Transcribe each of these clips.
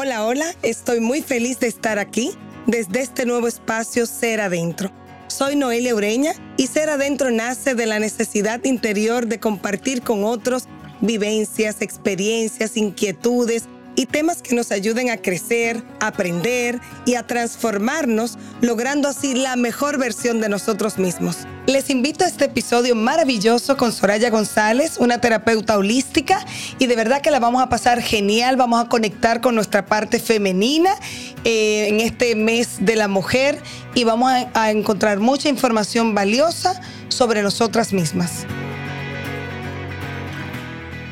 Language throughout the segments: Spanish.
Hola, hola, estoy muy feliz de estar aquí desde este nuevo espacio Ser Adentro. Soy Noelia Ureña y Ser Adentro nace de la necesidad interior de compartir con otros vivencias, experiencias, inquietudes, y temas que nos ayuden a crecer, aprender y a transformarnos, logrando así la mejor versión de nosotros mismos. Les invito a este episodio maravilloso con Soraya González, una terapeuta holística, y de verdad que la vamos a pasar genial, vamos a conectar con nuestra parte femenina eh, en este mes de la mujer y vamos a encontrar mucha información valiosa sobre nosotras mismas.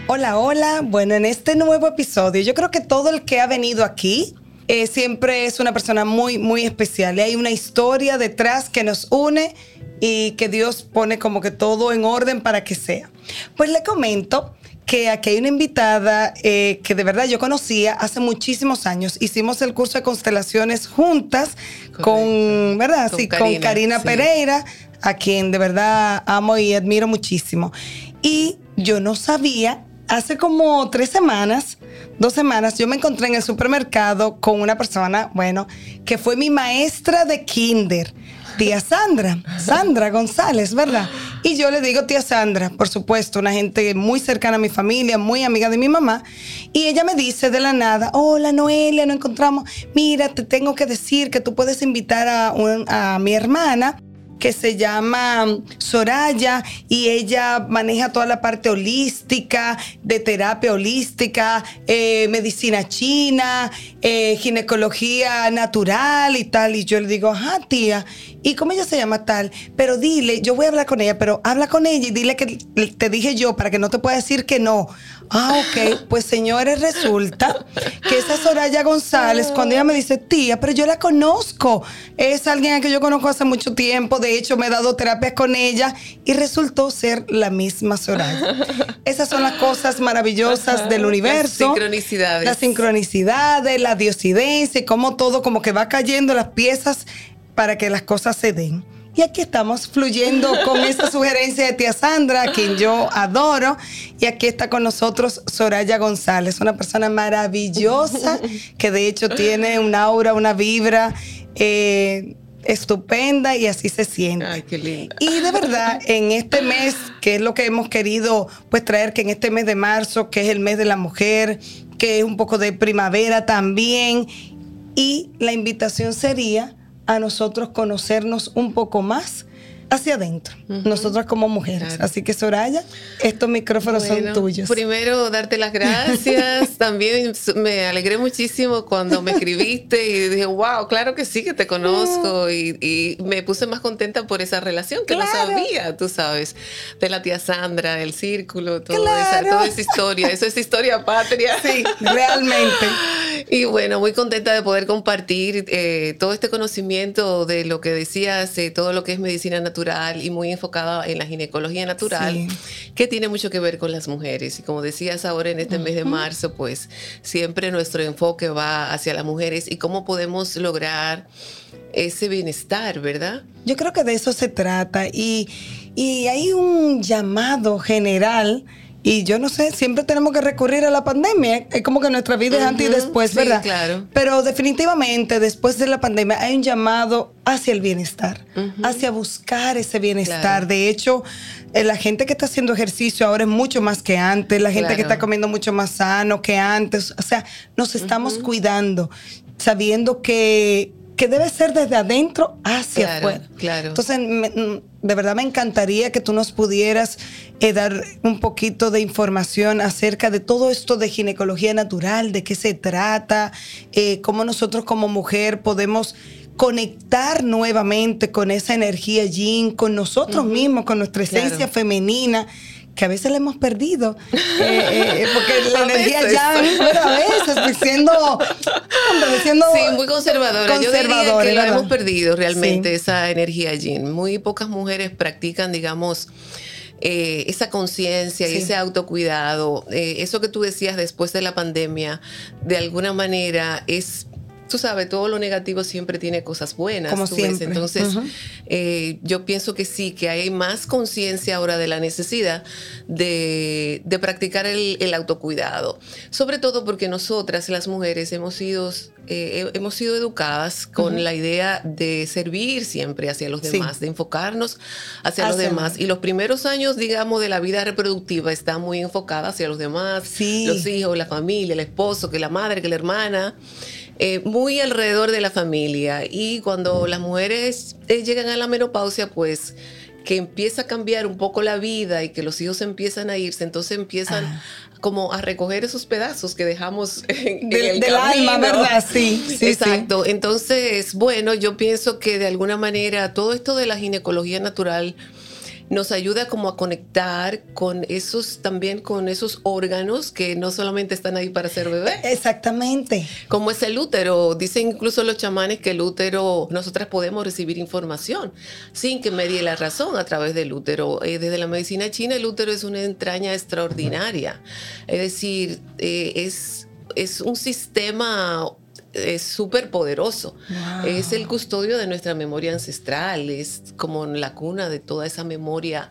Hola, hola. Bueno, en este nuevo episodio, yo creo que todo el que ha venido aquí eh, siempre es una persona muy, muy especial. Y hay una historia detrás que nos une y que Dios pone como que todo en orden para que sea. Pues le comento que aquí hay una invitada eh, que de verdad yo conocía hace muchísimos años. Hicimos el curso de constelaciones juntas con, ¿verdad? sí, con Karina Pereira, a quien de verdad amo y admiro muchísimo. Y yo no sabía hace como tres semanas, dos semanas, yo me encontré en el supermercado con una persona, bueno, que fue mi maestra de kinder, tía Sandra, Sandra González, ¿verdad? Y yo le digo tía Sandra, por supuesto, una gente muy cercana a mi familia, muy amiga de mi mamá, y ella me dice de la nada, hola Noelia, nos encontramos, mira, te tengo que decir que tú puedes invitar a, a mi hermana que se llama Soraya y ella maneja toda la parte holística, de terapia holística, eh, medicina china, eh, ginecología natural y tal. Y yo le digo, ajá, tía, ¿y cómo ella se llama tal? Pero dile, yo voy a hablar con ella, pero habla con ella y dile que te dije yo para que no te pueda decir que no. Ah, ok. Pues señores, resulta que esa Soraya González, cuando ella me dice, tía, pero yo la conozco, es alguien a que yo conozco hace mucho tiempo, de hecho me he dado terapias con ella y resultó ser la misma Soraya. Esas son las cosas maravillosas del universo. Las sincronicidades. Las sincronicidades, la diosidencia y cómo todo como que va cayendo las piezas para que las cosas se den. Y aquí estamos fluyendo con esta sugerencia de tía Sandra, a quien yo adoro. Y aquí está con nosotros Soraya González, una persona maravillosa que de hecho tiene un aura, una vibra. Eh, estupenda y así se siente. Ay, qué linda. Y de verdad, en este mes, que es lo que hemos querido pues traer, que en este mes de marzo, que es el mes de la mujer, que es un poco de primavera también, y la invitación sería a nosotros conocernos un poco más hacia adentro, nosotras como mujeres. Así que Soraya, estos micrófonos son tuyos. Primero, darte las gracias. También me alegré muchísimo cuando me escribiste y dije, wow, claro que sí que te conozco. Y, me puse más contenta por esa relación que no sabía, tú sabes, de la tía Sandra, el círculo, todo esa, toda esa historia. Eso es historia patria. Sí, realmente. Y bueno, muy contenta de poder compartir eh, todo este conocimiento de lo que decías, todo lo que es medicina natural y muy enfocada en la ginecología natural, que tiene mucho que ver con las mujeres. Y como decías ahora en este mes de marzo, pues siempre nuestro enfoque va hacia las mujeres y cómo podemos lograr ese bienestar, ¿verdad? Yo creo que de eso se trata y, y hay un llamado general y yo no sé, siempre tenemos que recurrir a la pandemia. Es como que nuestra vida es antes y después, ¿verdad? claro. Pero definitivamente después de la pandemia hay un llamado hacia el bienestar, hacia buscar ese bienestar. De hecho, eh, la gente que está haciendo ejercicio ahora es mucho más que antes, la gente que está comiendo mucho más sano que antes. O sea, nos estamos cuidando, sabiendo que que debe ser desde adentro hacia afuera. Claro. Entonces, de verdad me encantaría que tú nos pudieras eh, dar un poquito de información acerca de todo esto de ginecología natural, de qué se trata, eh, cómo nosotros como mujer podemos conectar nuevamente con esa energía yin, con nosotros mismos, con nuestra esencia femenina que a veces la hemos perdido. Eh, eh, eh, porque la energía ya, a veces, siendo, siendo sí, muy conservadora. Yo diría que la hemos perdido realmente, esa energía yin. Muy pocas mujeres practican, digamos, esa conciencia y ese autocuidado. eso que tú decías después de la pandemia, de alguna manera es tú sabes, todo lo negativo siempre tiene cosas buenas. Como siempre. Entonces, eh, yo pienso que sí, que hay más conciencia ahora de la necesidad de, practicar el, autocuidado. Sobre todo porque nosotras, las mujeres, hemos sido, eh, hemos sido educadas con la idea de servir siempre hacia los demás, de enfocarnos hacia, los demás. Y los primeros años, digamos, de la vida reproductiva están muy enfocadas hacia los demás, los hijos, la familia, el esposo, que la madre, que la hermana. Eh, muy alrededor de la familia. Y cuando las mujeres eh, llegan a la menopausia, pues que empieza a cambiar un poco la vida y que los hijos empiezan a irse, entonces empiezan ah. como a recoger esos pedazos que dejamos en, el del alma, ¿verdad? Sí, sí Exacto. Entonces, bueno, yo pienso que de alguna manera todo esto de la ginecología natural nos ayuda como a conectar con esos, también con esos órganos que no solamente están ahí para ser bebé. Exactamente. Como es el útero. Dicen incluso los chamanes que el útero, nosotras podemos recibir información sin que medie la razón a través del útero. Eh, desde la medicina china, el útero es una entraña extraordinaria. Es decir, eh, es, es un sistema es súper poderoso. Es el custodio de nuestra memoria ancestral, es como la cuna de toda esa memoria.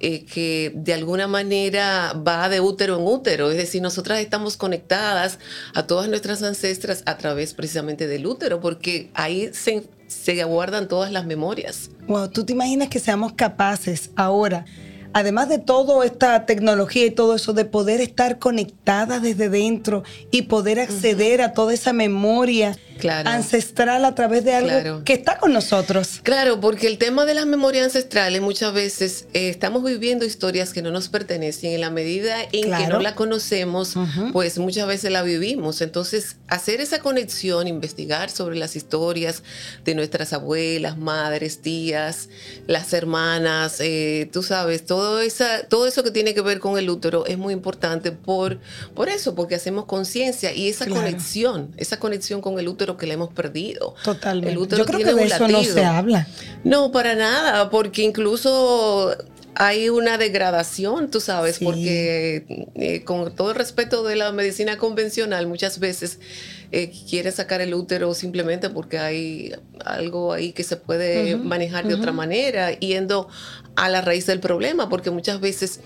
Eh, que de alguna manera va de útero en útero, es decir, nosotras estamos conectadas a todas nuestras ancestras a través precisamente del útero, porque ahí se, se guardan todas las memorias. Wow, ¿tú te imaginas que seamos capaces ahora además de toda esta tecnología y todo eso, de poder estar conectada desde dentro y poder acceder a toda esa memoria ancestral a través de algo que está con nosotros. Claro, porque el tema de las memorias ancestrales muchas veces eh, estamos viviendo historias que no nos pertenecen. En la medida en que no la conocemos, pues muchas veces la vivimos. Entonces, hacer esa conexión, investigar sobre las historias de nuestras abuelas, madres, tías, las hermanas, eh, tú sabes, todo, esa, todo eso que tiene que ver con el útero es muy importante por, por eso, porque hacemos conciencia y esa conexión, esa conexión con el útero que le hemos perdido. Totalmente. El útero Yo creo que de eso no se habla. No, para nada, porque incluso hay una degradación, tú sabes, porque eh, con todo el respeto de la medicina convencional, muchas veces eh, quiere sacar el útero simplemente porque hay algo ahí que se puede manejar de otra manera, yendo a la raíz del problema, porque muchas veces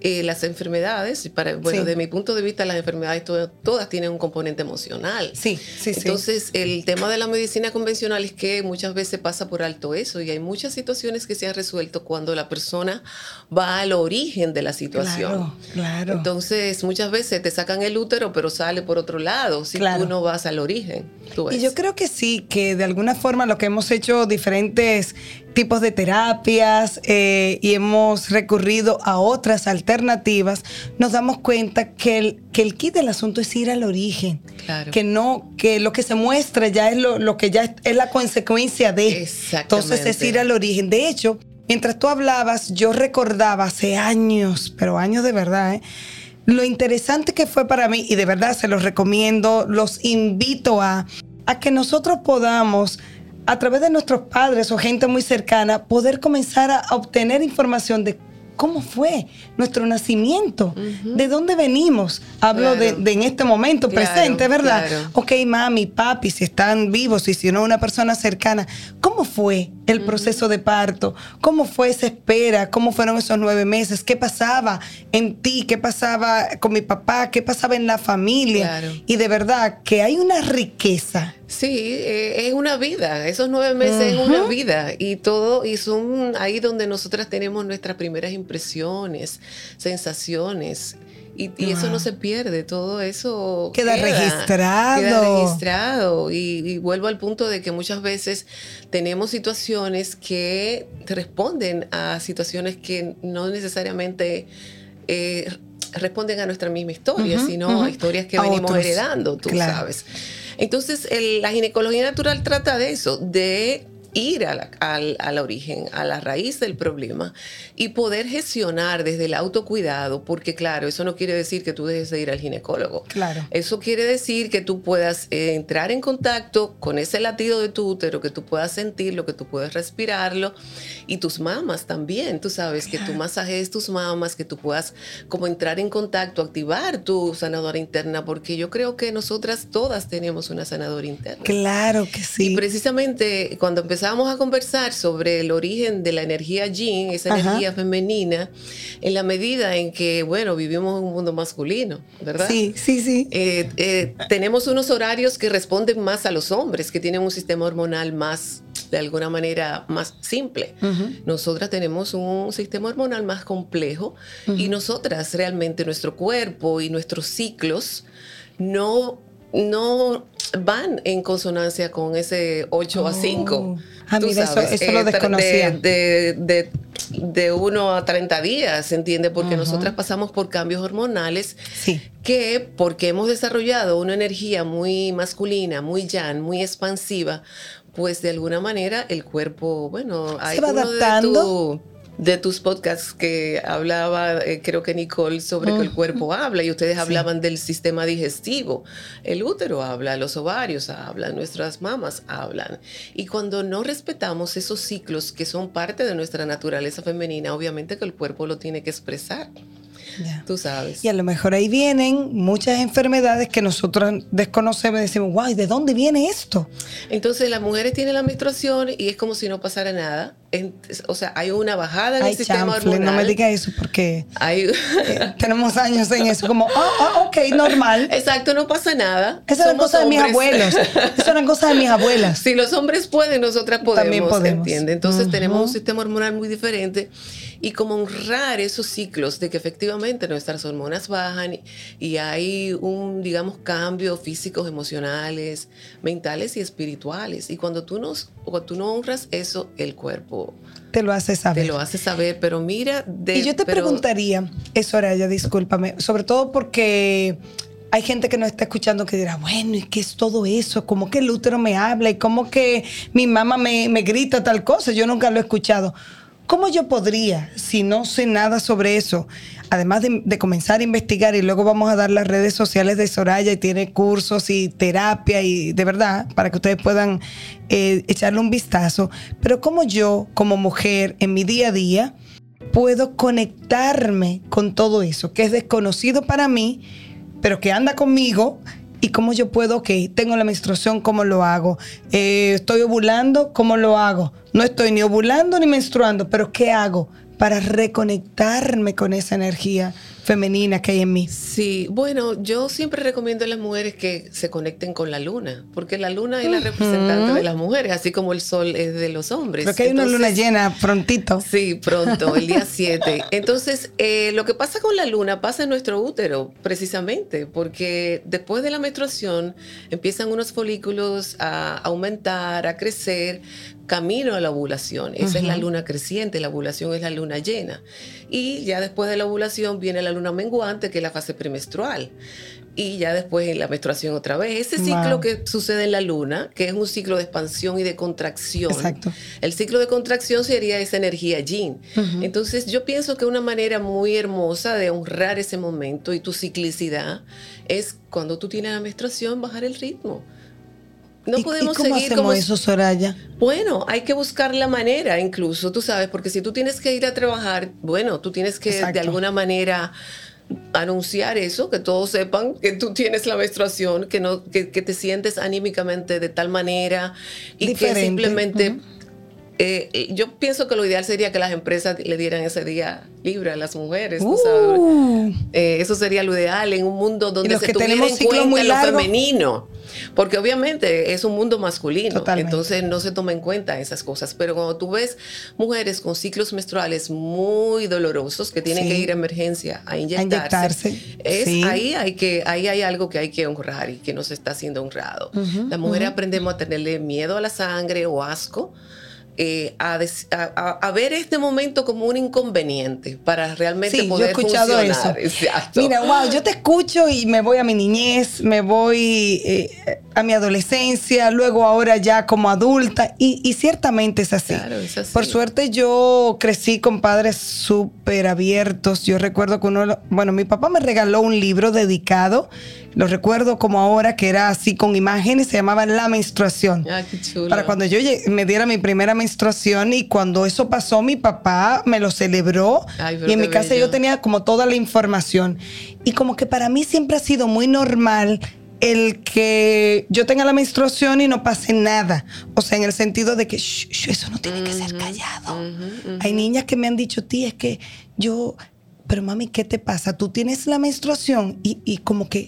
eh, las enfermedades, para, bueno, de mi punto de vista, las enfermedades todas, tienen un componente emocional. Sí, sí, Entonces, el tema de la medicina convencional es que muchas veces pasa por alto eso y hay muchas situaciones que se han resuelto cuando la persona va al origen de la situación. Claro, claro. Entonces, muchas veces te sacan el útero, pero sale por otro lado si tú no vas al origen. Y yo creo que sí, que de alguna forma lo que hemos hecho diferentes tipos de terapias eh, y hemos recurrido a otras alternativas, nos damos cuenta que el, que el kit del asunto es ir al origen. Que no, que lo que se muestra ya es lo, que ya es, la consecuencia de. Entonces es ir al origen. De hecho, mientras tú hablabas, yo recordaba hace años, pero años de verdad, ¿eh? Lo interesante que fue para mí, y de verdad se los recomiendo, los invito a, a que nosotros podamos a través de nuestros padres o gente muy cercana, poder comenzar a obtener información de cómo fue nuestro nacimiento, de dónde venimos. Hablo de, en este momento presente, ¿verdad? Ok, mami, papi, si están vivos y si no una persona cercana, ¿cómo fue el proceso de parto? ¿Cómo fue esa espera? ¿Cómo fueron esos nueve meses? ¿Qué pasaba en ti? ¿Qué pasaba con mi papá? ¿Qué pasaba en la familia? Y de verdad que hay una riqueza Sí, eh, es una vida, esos nueve meses es una vida y todo, y son ahí donde nosotras tenemos nuestras primeras impresiones, sensaciones. Y, eso no se pierde, todo eso queda, registrado. Queda registrado. Y, vuelvo al punto de que muchas veces tenemos situaciones que responden a situaciones que no necesariamente eh, responden a nuestra misma historia, sino a historias que venimos heredando, tú sabes. Entonces, la ginecología natural trata de eso, de ir al, origen, a la raíz del problema y poder gestionar desde el autocuidado, porque claro, eso no quiere decir que tú dejes de ir al ginecólogo. Claro. Eso quiere decir que tú puedas eh, entrar en contacto con ese latido de tu útero, que tú puedas sentirlo, que tú puedas respirarlo y tus mamas también. Tú sabes que tú masajes tus mamas, que tú puedas como entrar en contacto, activar tu sanadora interna, porque yo creo que nosotras todas tenemos una sanadora interna. Claro que sí. Y precisamente cuando empezamos a conversar sobre el origen de la energía yin, esa energía femenina, en la medida en que, bueno, vivimos en un mundo masculino, ¿verdad? Sí, sí, sí. Eh, eh, tenemos unos horarios que responden más a los hombres, que tienen un sistema hormonal más de alguna manera más simple. Nosotras tenemos un sistema hormonal más complejo y nosotras realmente nuestro cuerpo y nuestros ciclos no no van en consonancia con ese 8 a 5. A mí eso, lo eh, desconocía. De, de, 1 a 30 días, ¿entiende? Porque nosotras pasamos por cambios hormonales que, porque hemos desarrollado una energía muy masculina, muy yang, muy expansiva, pues de alguna manera el cuerpo, bueno, hay ¿Se va adaptando? de tus podcasts que hablaba, eh, creo que Nicole, sobre que el cuerpo habla y ustedes hablaban del sistema digestivo. El útero habla, los ovarios hablan, nuestras mamas hablan. Y cuando no respetamos esos ciclos que son parte de nuestra naturaleza femenina, obviamente que el cuerpo lo tiene que expresar. Tú sabes. Y a lo mejor ahí vienen muchas enfermedades que nosotros desconocemos y decimos, guay, ¿de dónde viene esto? Entonces las mujeres tienen la menstruación y es como si no pasara nada. o sea, hay una bajada en el sistema hormonal. No me diga eso porque eh, tenemos años en eso, como, oh, oh, ok, normal. Exacto, no pasa nada. Esa es una cosa de mis abuelos. Esa una cosa de mis abuelas. Si los hombres pueden, nosotras podemos. También podemos. ¿entiende? Entonces tenemos un sistema hormonal muy diferente y como honrar esos ciclos de que efectivamente nuestras hormonas bajan y hay un, digamos, cambio físicos, emocionales, mentales y espirituales. Y cuando tú, nos, cuando tú no honras eso, el cuerpo te lo hace saber. Te lo hace saber, pero mira... y yo te preguntaría, eso Soraya, discúlpame, sobre todo porque hay gente que nos está escuchando que dirá, bueno, ¿y qué es todo eso? ¿Cómo que el útero me habla? ¿Y cómo que mi mamá me, me grita tal cosa? Yo nunca lo he escuchado. ¿Cómo yo podría, si no sé nada sobre eso, además de, comenzar a investigar y luego vamos a dar las redes sociales de Soraya y tiene cursos y terapia y de verdad, para que ustedes puedan eh, echarle un vistazo, pero cómo yo como mujer en mi día a día puedo conectarme con todo eso que es desconocido para mí, pero que anda conmigo ¿Y cómo yo puedo, ok, tengo la menstruación, ¿cómo lo hago? Eh, ¿Estoy ovulando? ¿Cómo lo hago? No estoy ni ovulando ni menstruando, pero ¿qué hago para reconectarme con esa energía? Femenina que hay en mí. Sí, bueno, yo siempre recomiendo a las mujeres que se conecten con la luna, porque la luna es la representante de las mujeres, así como el sol es de los hombres. Porque hay una luna llena prontito. Sí, pronto, el día 7. Entonces, eh, lo que pasa con la luna pasa en nuestro útero, precisamente, porque después de la menstruación empiezan unos folículos a aumentar, a crecer, camino a la ovulación. Esa es la luna creciente, la ovulación es la luna llena. Y ya después de la ovulación viene la luna menguante, que es la fase premenstrual. Y ya después la menstruación otra vez. Ese ciclo que sucede en la luna, que es un ciclo de expansión y de contracción. Exacto. El ciclo de contracción sería esa energía yin. Entonces yo pienso que una manera muy hermosa de honrar ese momento y tu ciclicidad es cuando tú tienes la menstruación bajar el ritmo no podemos cómo seguir hacemos eso, Soraya? Bueno, hay que buscar la manera, incluso, tú sabes, porque si tú tienes que ir a trabajar, bueno, tú tienes que de alguna manera anunciar eso, que todos sepan que tú tienes la menstruación, que no, que, te sientes anímicamente de tal manera y que simplemente eh, yo pienso que lo ideal sería que las empresas le dieran ese día libre a las mujeres. Uh. Eh, eso sería lo ideal en un mundo donde se tuviera en cuenta lo femenino. Porque obviamente es un mundo masculino, entonces no se toma en cuenta esas cosas. Pero cuando tú ves mujeres con ciclos menstruales muy dolorosos que tienen que ir a emergencia a inyectarse, Es, ahí, hay que, ahí hay algo que hay que honrar y que no se está siendo honrado. Las mujeres aprendemos a tenerle miedo a la sangre o asco eh, a, ver este momento como un inconveniente para realmente poder yo he escuchado Eso. Mira, wow, yo te escucho y me voy a mi niñez, me voy eh, a mi adolescencia, luego ahora ya como adulta, y, ciertamente es así. Por suerte yo crecí con padres súper abiertos. Yo recuerdo que uno, bueno, mi papá me regaló un libro dedicado, lo recuerdo como ahora, que era así con imágenes, se llamaba La menstruación. Ah, qué chulo. Para cuando yo me diera mi primera menstruación y cuando eso pasó, mi papá me lo celebró y en mi casa yo tenía como toda la información. Y como que para mí siempre ha sido muy normal el que yo tenga la menstruación y no pase nada. O sea, en el sentido de que eso no tiene que ser callado. Hay niñas que me han dicho, tía, es que yo pero mami, ¿qué te pasa? Tú tienes la menstruación y, como que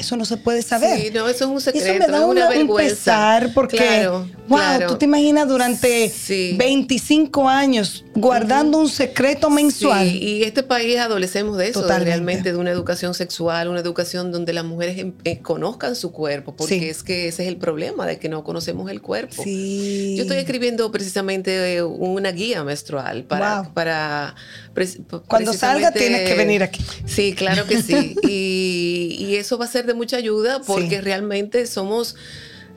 eso no se puede saber. Sí, no, eso es un secreto, eso me da una, vergüenza. porque, wow, tú te imaginas durante 25 años guardando un secreto mensual. Sí, y este país adolecemos de eso, realmente de una educación sexual, una educación donde las mujeres em, eh, conozcan su cuerpo, porque es que ese es el problema de que no conocemos el cuerpo. Sí. Yo estoy escribiendo precisamente eh, una guía menstrual para, para cuando salga tienes que venir aquí. Sí, claro que sí. y, y eso va a ser de mucha ayuda porque realmente somos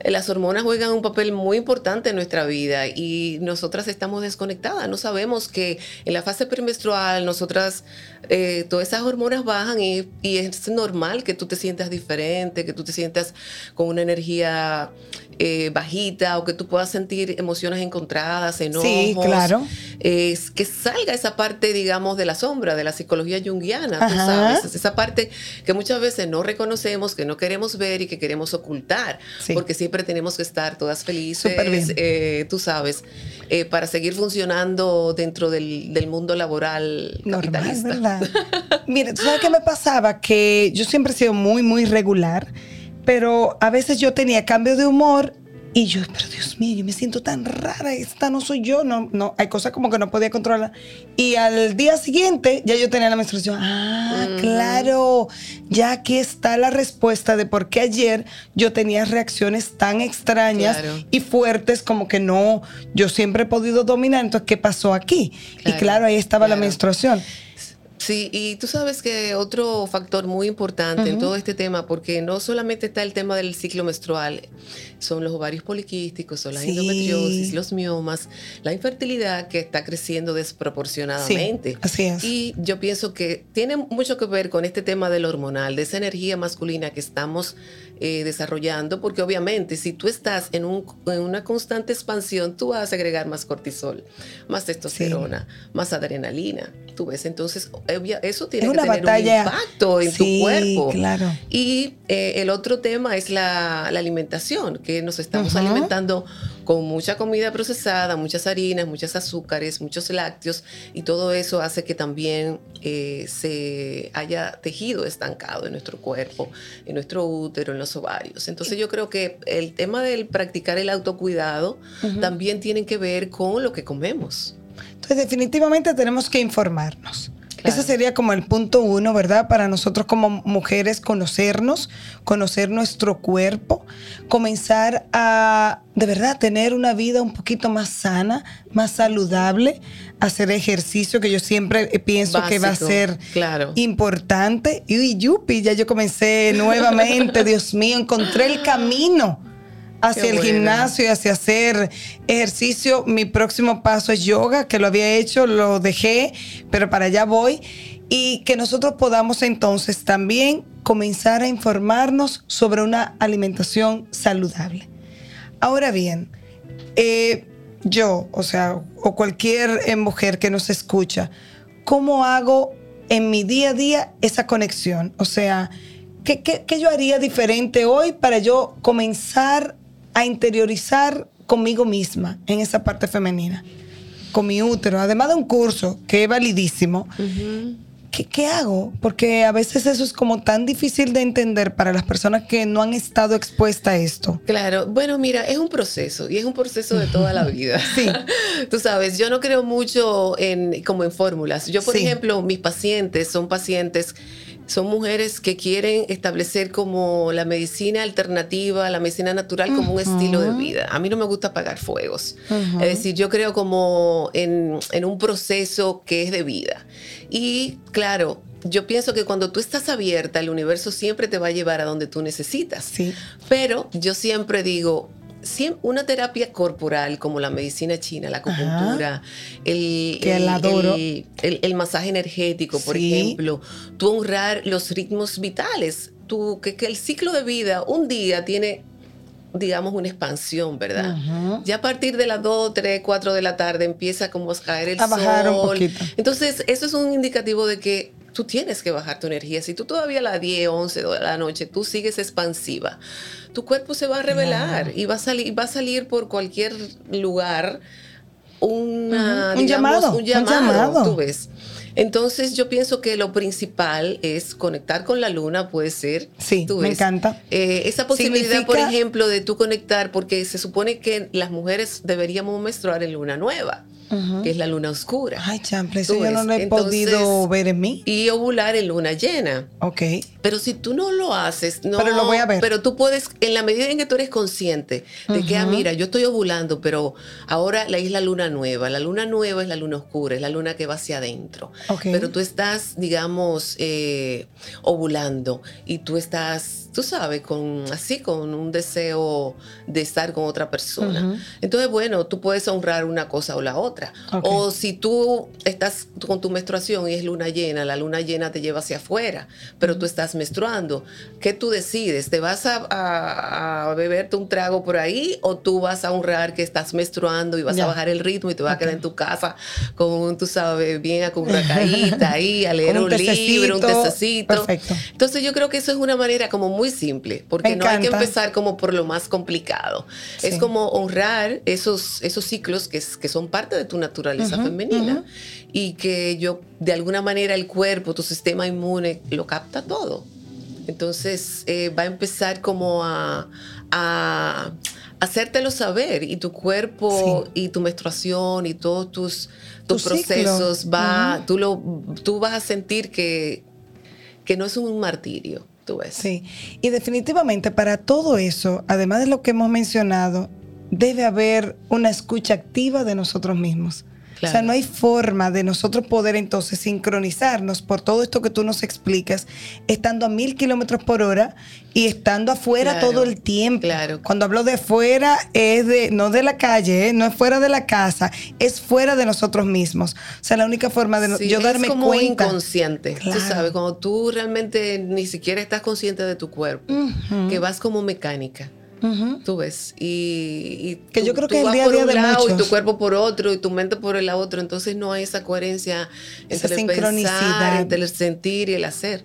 las hormonas juegan un papel muy importante en nuestra vida y nosotras estamos desconectadas. No sabemos que en la fase premenstrual nosotras eh, todas esas hormonas bajan y, es normal que tú te sientas diferente, que tú te sientas con una energía eh, bajita o que tú puedas sentir emociones encontradas, enojos. Sí, claro. Es que salga esa parte, digamos, de la sombra, de la psicología junguiana, tú sabes, esa parte que muchas veces no reconocemos, que no queremos ver y que queremos ocultar, porque siempre tenemos que estar todas felices, eh, tú sabes, para seguir funcionando dentro del, del mundo laboral Normal, ¿verdad? Mira, ¿tú sabes qué me pasaba? Que yo siempre he sido muy, muy regular, pero a veces yo tenía cambio de humor y yo, pero Dios mío, yo me siento tan rara, esta no soy yo, no, no, hay cosas como que no podía controlar. Y al día siguiente ya yo tenía la menstruación. Ah, claro, ya aquí está la respuesta de por qué ayer yo tenía reacciones tan extrañas y fuertes como que no, yo siempre he podido dominar, entonces, ¿qué pasó aquí? y claro, ahí estaba la menstruación. Sí, y tú sabes que otro factor muy importante en todo este tema, porque no solamente está el tema del ciclo menstrual, son los ovarios poliquísticos, son la endometriosis, los miomas, la infertilidad que está creciendo desproporcionadamente. así es. Y yo pienso que tiene mucho que ver con este tema del hormonal, de esa energía masculina que estamos eh, desarrollando, porque obviamente si tú estás en, un, en, una constante expansión, tú vas a agregar más cortisol, más testosterona, más adrenalina. Tú ves, entonces eso tiene que tener un impacto en tu cuerpo. Claro. Y eh, el otro tema es la, alimentación, que nos estamos alimentando con mucha comida procesada, muchas harinas, muchos azúcares, muchos lácteos, y todo eso hace que también eh, se haya tejido estancado en nuestro cuerpo, en nuestro útero, en los ovarios. Entonces yo creo que el tema del practicar el autocuidado también tiene que ver con lo que comemos. Entonces definitivamente tenemos que informarnos. Ese sería como el punto uno, ¿verdad? Para nosotros como mujeres conocernos, conocer nuestro cuerpo, comenzar a de verdad tener una vida un poquito más sana, más saludable, hacer ejercicio que yo siempre pienso que va a ser importante. Y yupi, ya yo comencé nuevamente, Dios mío, encontré el camino hacia el gimnasio y hacia hacer ejercicio. Mi próximo paso es yoga, que lo había hecho, lo dejé, pero para allá voy. Y que nosotros podamos entonces también comenzar a informarnos sobre una alimentación saludable. Ahora bien, eh, yo, o sea, o cualquier eh, mujer que nos escucha, ¿cómo hago en mi día a día esa conexión? O sea, ¿qué, qué yo haría diferente hoy para yo comenzar a interiorizar conmigo misma en esa parte femenina, con mi útero, además de un curso que es validísimo. ¿Qué, hago? Porque a veces eso es como tan difícil de entender para las personas que no han estado expuestas a esto. Claro, bueno, mira, es un proceso y es un proceso de toda la vida. sí. Tú sabes, yo no creo mucho en como en fórmulas. Yo, por ejemplo, mis pacientes son pacientes son mujeres que quieren establecer como la medicina alternativa, la medicina natural como un estilo de vida. A mí no me gusta apagar fuegos. Es decir, yo creo como en, en, un proceso que es de vida. Y claro, yo pienso que cuando tú estás abierta, el universo siempre te va a llevar a donde tú necesitas. Sí. Pero yo siempre digo, una terapia corporal como la medicina china, la acupuntura, el, el, masaje energético, por ejemplo, tú honrar los ritmos vitales, tú, que, el ciclo de vida un día tiene digamos, una expansión, ¿verdad? Ya a partir de las 2, 3, 4 de la tarde empieza como a caer el a Bajar un poquito. Entonces, eso es un indicativo de que tú tienes que bajar tu energía. Si tú todavía a las 10, 11 de la noche, tú sigues expansiva, tu cuerpo se va a revelar y va a salir, va a salir por cualquier lugar un, llamado, un llamado, tú ves. Entonces yo pienso que lo principal es conectar con la luna, puede ser. Sí, me encanta. Eh, esa posibilidad, por ejemplo, de tú conectar, porque se supone que las mujeres deberíamos menstruar en luna nueva que es la luna oscura. Ay, chample, eso yo no lo he podido ver en mí. Y ovular en luna llena. Ok. Pero si tú no lo haces, no. Pero lo voy a ver. Pero tú puedes, en la medida en que tú eres consciente de que, ah, mira, yo estoy ovulando, pero ahora la isla luna nueva. La luna nueva es la luna oscura, es la luna que va hacia adentro. Okay. Pero tú estás, digamos, eh, ovulando y tú estás tú sabes, con así, con un deseo de estar con otra persona. Entonces, bueno, tú puedes honrar una cosa o la otra. O si tú estás con tu menstruación y es luna llena, la luna llena te lleva hacia afuera, pero tú estás menstruando, ¿qué tú decides? ¿Te vas a, beberte un trago por ahí o tú vas a honrar que estás menstruando y vas a bajar el ritmo y te vas a quedar en tu casa con, tú sabes, bien acurracadita ahí, a leer un, libro, un tececito? Perfecto. Entonces, yo creo que eso es una manera como muy simple, porque no hay que empezar como por lo más complicado. Es como honrar esos, esos ciclos que, que son parte de tu naturaleza femenina. y que yo, de alguna manera, el cuerpo, tu sistema inmune, lo capta todo. Entonces eh, va a empezar como a, a hacértelo saber y tu cuerpo y tu menstruación y todos tus, tus procesos va, tú, lo, tú vas a sentir que, que no es un martirio Sí, y definitivamente para todo eso, además de lo que hemos mencionado, debe haber una escucha activa de nosotros mismos. O sea, no hay forma de nosotros poder entonces sincronizarnos por todo esto que tú nos explicas, estando a mil kilómetros por hora y estando afuera todo el tiempo. Claro. Cuando hablo de afuera, es de, no de la calle, ¿eh? no es fuera de la casa, es fuera de nosotros mismos. O sea, la única forma de yo darme es como cuenta. inconsciente. Tú sabes, cuando tú realmente ni siquiera estás consciente de tu cuerpo, que vas como mecánica. Tú ves. Y, que yo creo que el día a día de lado y tu cuerpo por otro y tu mente por el otro. Entonces no hay esa coherencia entre el pensar, entre el sentir y el hacer.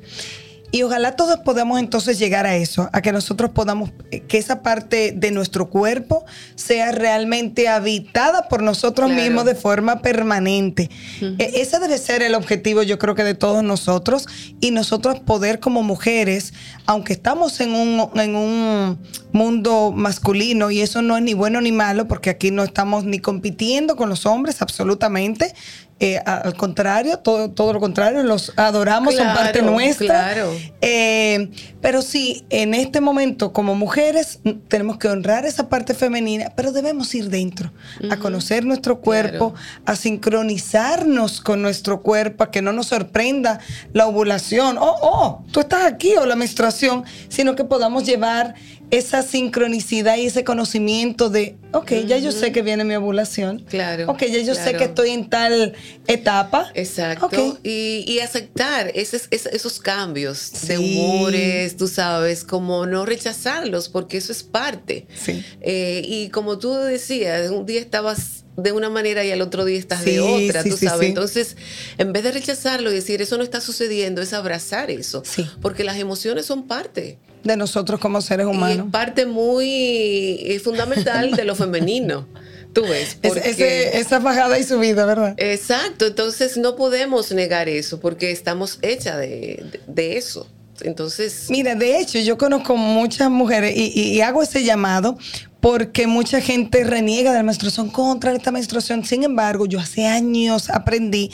Y ojalá todos podamos entonces llegar a eso, a que nosotros podamos, eh, que esa parte de nuestro cuerpo sea realmente habitada por nosotros mismos de forma permanente. E, ese debe ser el objetivo, yo creo que de todos nosotros, y nosotros poder como mujeres, aunque estamos en un, en un mundo masculino, y eso no es ni bueno ni malo, porque aquí no estamos ni compitiendo con los hombres, absolutamente, eh, al contrario, todo, todo lo contrario, los adoramos, son parte nuestra. Claro. Eh, pero sí, en este momento, como mujeres, tenemos que honrar esa parte femenina, pero debemos ir dentro, a conocer nuestro cuerpo, a sincronizarnos con nuestro cuerpo, a que no nos sorprenda la ovulación, oh, oh, tú estás aquí, o la menstruación, sino que podamos llevar esa sincronicidad y ese conocimiento de, ok, ya yo sé que viene mi ovulación. Claro. Ok, ya yo sé que estoy en tal etapa. Exacto. Y, aceptar esos, esos cambios de humores, tú sabes, como no rechazarlos, porque eso es parte. Sí. Eh, y como tú decías, un día estabas de una manera y al otro día estás de otra, tú sabes. Entonces, en vez de rechazarlo y decir, eso no está sucediendo, es abrazar eso. Porque las emociones son parte de nosotros como seres humanos. es parte muy fundamental de lo femenino. Tú ves. esa bajada y subida, ¿verdad? Exacto. Entonces no podemos negar eso porque estamos hechas de, eso. Entonces. Mira, de hecho, yo conozco muchas mujeres y, hago ese llamado porque mucha gente reniega de la menstruación contra esta menstruación. Sin embargo, yo hace años aprendí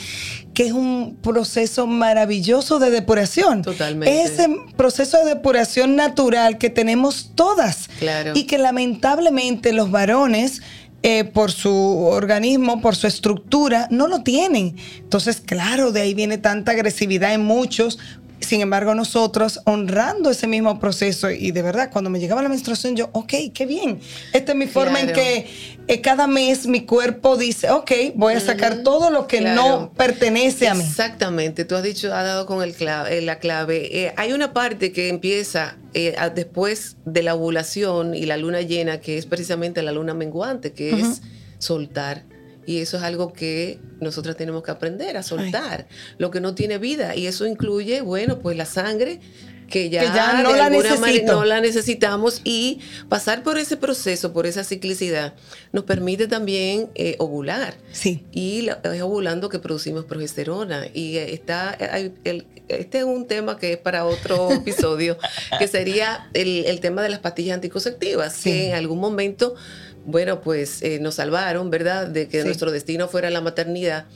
que es un proceso maravilloso de depuración. Totalmente. Ese proceso de depuración natural que tenemos todas. Claro. Y que lamentablemente los varones eh, por su organismo, por su estructura, no lo tienen. Entonces, claro, de ahí viene tanta agresividad en muchos, sin embargo, nosotros honrando ese mismo proceso y de verdad, cuando me llegaba la menstruación, yo, ok, qué bien. Esta es mi forma en que eh, cada mes mi cuerpo dice, ok, voy a sacar todo lo que no pertenece a mí. Exactamente, tú has dicho, has dado con el clave, eh, la clave. Eh, hay una parte que empieza después de la ovulación y la luna llena, que es precisamente la luna menguante, que es soltar y eso es algo que nosotros tenemos que aprender a soltar, lo que no tiene vida. Y eso incluye, bueno, pues la sangre, que ya, no, la no, la necesitamos y pasar por ese proceso, por esa ciclicidad, nos permite también eh, ovular. Sí. Y es ovulando que producimos progesterona. Y eh, está, este es un tema que es para otro episodio, que sería el, tema de las pastillas anticonceptivas, que en algún momento bueno, pues eh, nos salvaron, ¿verdad?, de que nuestro destino fuera la maternidad,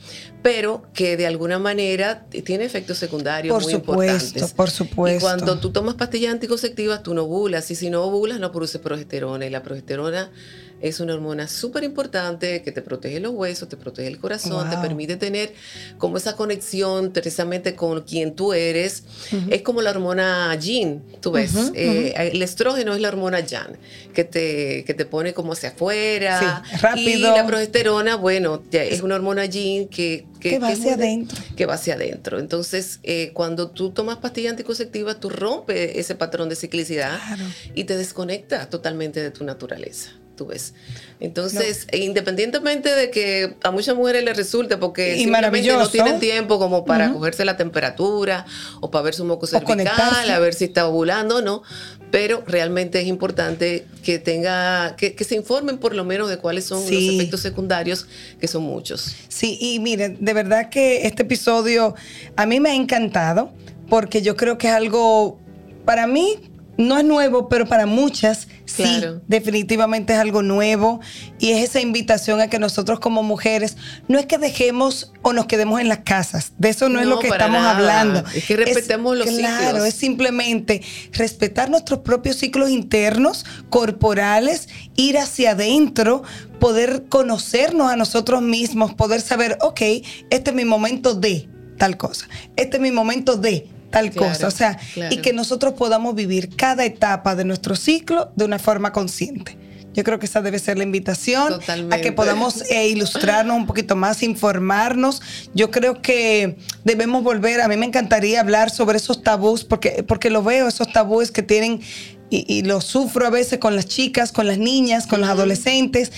pero que de alguna manera tiene efectos secundarios por muy supuesto, importantes. Por supuesto. Y cuando tú tomas pastillas anticonceptivas, tú no ovulas, y si no ovulas, no produces progesterona, y la progesterona es una hormona súper importante que te protege los huesos, te protege el corazón, te permite tener como esa conexión precisamente con quien tú eres. Es como la hormona Yin, tú ves. Eh, el estrógeno es la hormona Yang, que te, que te pone como hacia afuera. rápido. Y la progesterona, bueno, es una hormona Yin que... Que, va hacia adentro. Que va hacia adentro. Entonces, eh, cuando tú tomas pastillas anticonceptivas, tú rompes ese patrón de ciclicidad y te desconectas totalmente de tu naturaleza ves. Entonces, independientemente de que a muchas mujeres les resulte, porque simplemente no tienen tiempo como para cogerse la temperatura o para ver su moco cervical, a ver si está ovulando, ¿no? Pero realmente es importante que tenga, que, se informen por lo menos de cuáles son los efectos secundarios, que son muchos. Sí, y miren, de verdad que este episodio a mí me ha encantado, porque yo creo que es algo, para mí, no es nuevo, pero para muchas sí, definitivamente es algo nuevo y es esa invitación a que nosotros como mujeres no es que dejemos o nos quedemos en las casas, de eso no, es lo que estamos hablando. Es que respetemos los ciclos. Claro, es simplemente respetar nuestros propios ciclos internos, corporales, ir hacia adentro, poder conocernos a nosotros mismos, poder saber, ok, este es mi momento de tal cosa, este es mi momento de tal cosa. O sea, y que nosotros podamos vivir cada etapa de nuestro ciclo de una forma consciente. Yo creo que esa debe ser la invitación a que podamos eh, ilustrarnos un poquito más, informarnos. Yo creo que debemos volver, a mí me encantaría hablar sobre esos tabús, porque, porque lo veo, esos tabúes que tienen, y, y lo sufro a veces con las chicas, con las niñas, con los adolescentes,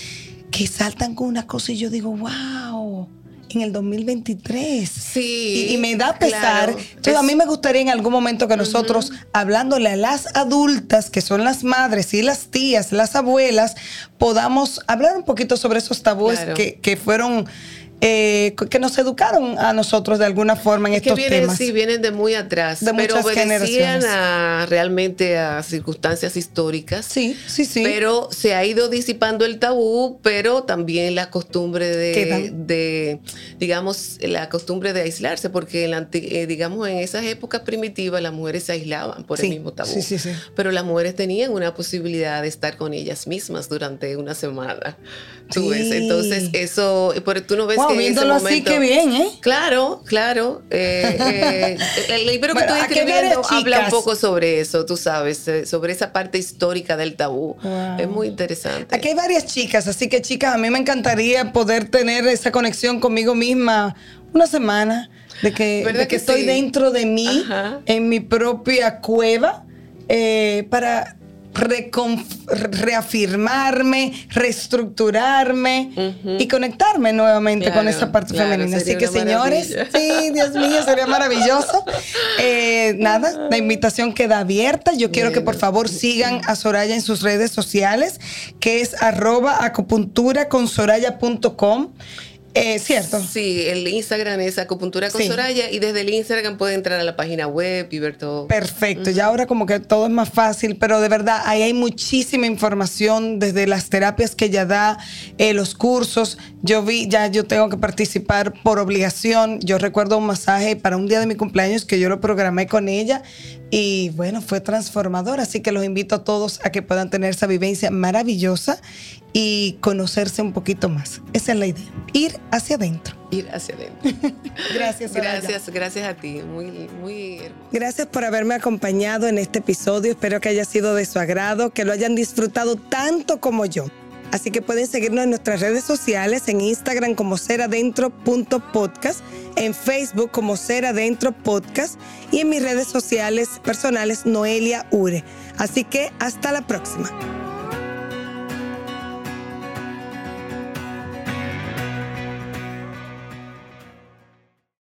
que saltan con una cosa y yo digo, wow en el 2023. Sí. Y, me da pesar. Entonces, a mí me gustaría en algún momento que nosotros, hablándole a las adultas, que son las madres y las tías, las abuelas, podamos hablar un poquito sobre esos tabúes que, que fueron eh, que nos educaron a nosotros de alguna forma en estos que vienen, temas. Sí, vienen de muy atrás, de pero obedecían a, realmente a circunstancias históricas. Sí, sí, sí. Pero se ha ido disipando el tabú, pero también la costumbre de, digamos, la costumbre de aislarse, porque eh, digamos en esas épocas primitivas las mujeres se aislaban por el mismo tabú. Sí, sí, sí. Pero las mujeres tenían una posibilidad de estar con ellas mismas durante una semana. Tú ves, entonces eso, por tú no ves viéndolo así, que bien, ¿eh? Claro, claro. Eh, eh, el libro que estoy escribiendo habla un poco sobre eso, tú sabes, eh, sobre esa parte histórica del tabú. Es muy interesante. Aquí hay varias chicas, así que chicas, a mí me encantaría poder tener esa conexión conmigo misma una semana de que, que, estoy dentro de mí, en mi propia cueva, para reafirmarme, reestructurarme y conectarme nuevamente con esa parte femenina. Así que señores, sí, Dios mío, sería maravilloso. Eh, nada, la invitación queda abierta. Yo quiero que por favor sigan a Soraya en sus redes sociales, que es arroba acupunturaconsoraya.com. Eh, ¿Cierto? Sí, el Instagram es Acupuntura con Soraya y desde el Instagram puede entrar a la página web y ver todo. Perfecto, ya ahora como que todo es más fácil, pero de verdad ahí hay muchísima información desde las terapias que ella da, eh, los cursos. Yo vi, ya yo tengo que participar por obligación. Yo recuerdo un masaje para un día de mi cumpleaños que yo lo programé con ella y bueno, fue transformador, así que los invito a todos a que puedan tener esa vivencia maravillosa y conocerse un poquito más. Esa es la idea. Ir hacia adentro. Ir hacia adentro. gracias. Gracias, gracias a ti. Muy, muy hermoso. Gracias por haberme acompañado en este episodio. Espero que haya sido de su agrado, que lo hayan disfrutado tanto como yo. Así que pueden seguirnos en nuestras redes sociales, en Instagram como seradentro.podcast, en Facebook como Seradentro Podcast y en mis redes sociales personales Noelia Ure. Así que hasta la próxima.